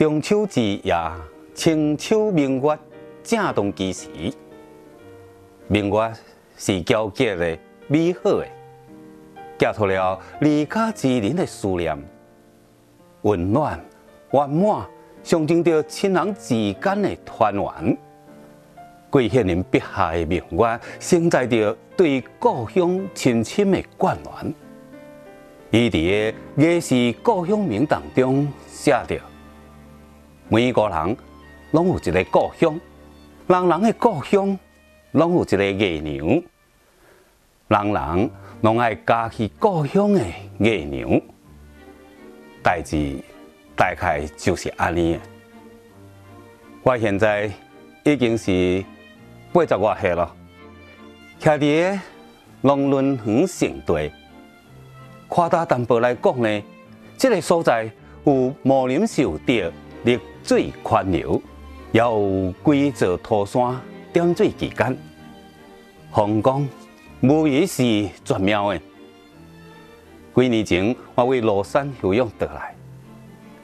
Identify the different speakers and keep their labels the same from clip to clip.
Speaker 1: 中秋之夜，清秋明月，正当其时。明月是皎洁的、美好的，寄托了离家之人的思念，温暖圆满，象征着亲人之间的团圆。桂县人笔下的明月，承载着对故乡亲情的眷恋。伊伫个《夜是故乡名》当中写着：每个人拢有一个故乡，人人的故乡拢有一个月娘，人人拢爱家去故乡的月娘。代志大概就是安尼。我现在已经是。八十外岁了，徛伫个龙伦园城地，夸大淡薄来讲呢，这个所在有木林秀德、绿水宽流，也有几座土山点缀其间，风光无疑是绝妙的。几年前我为庐山休养得来，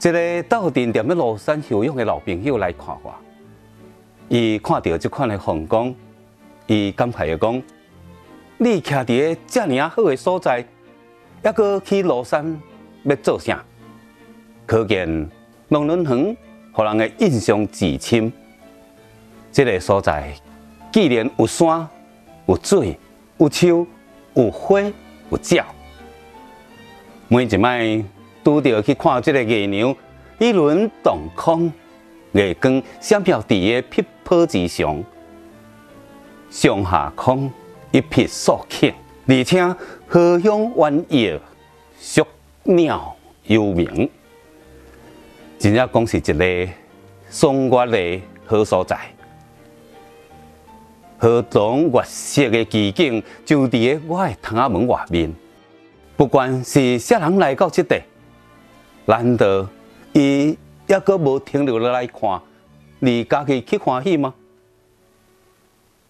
Speaker 1: 一个斗阵踮咧庐山休养的老朋友来看我。伊看到这款的风光，伊感慨的讲：“你徛伫个遮尔啊好的所在，还阁去庐山要做啥？可见龙伦园互人嘅印象至深。这个所在既然有山、有水、有树、有花、有鸟，每一摆拄着去看即个月娘一轮洞空。”月光闪耀伫个碧波之上，上下空一片肃静，而且荷香鸳鸯，淑鸟幽鸣，真正讲是一个松月的好所在。河中月色的奇景就伫个我的窗仔门外面，不管是啥人来到这地，难道伊。还阁无停留落来看，你家己去欢喜吗？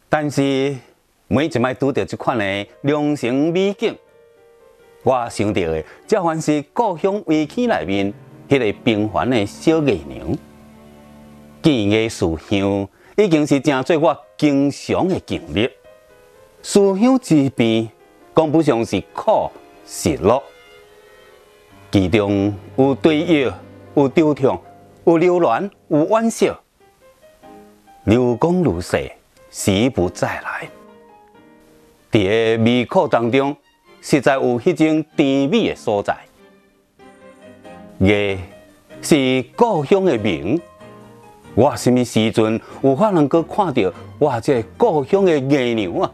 Speaker 1: 但是每一摆拄到即款的良辰美景，我想到的，这还是故乡围起内面迄个平凡的小月娘。见个思乡，已经是成做我经常的经历。思乡之边，讲不上是苦是乐，其中有对弈，有惆怅。有流岚，有惋惜，流光如逝，时不再来。在味苦当中，实在有迄种甜美的所在。月是故乡的明，我什么时阵有法能够看到我这故乡的月娘啊？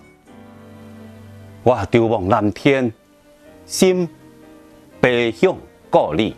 Speaker 1: 我眺望蓝天，心悲向故里。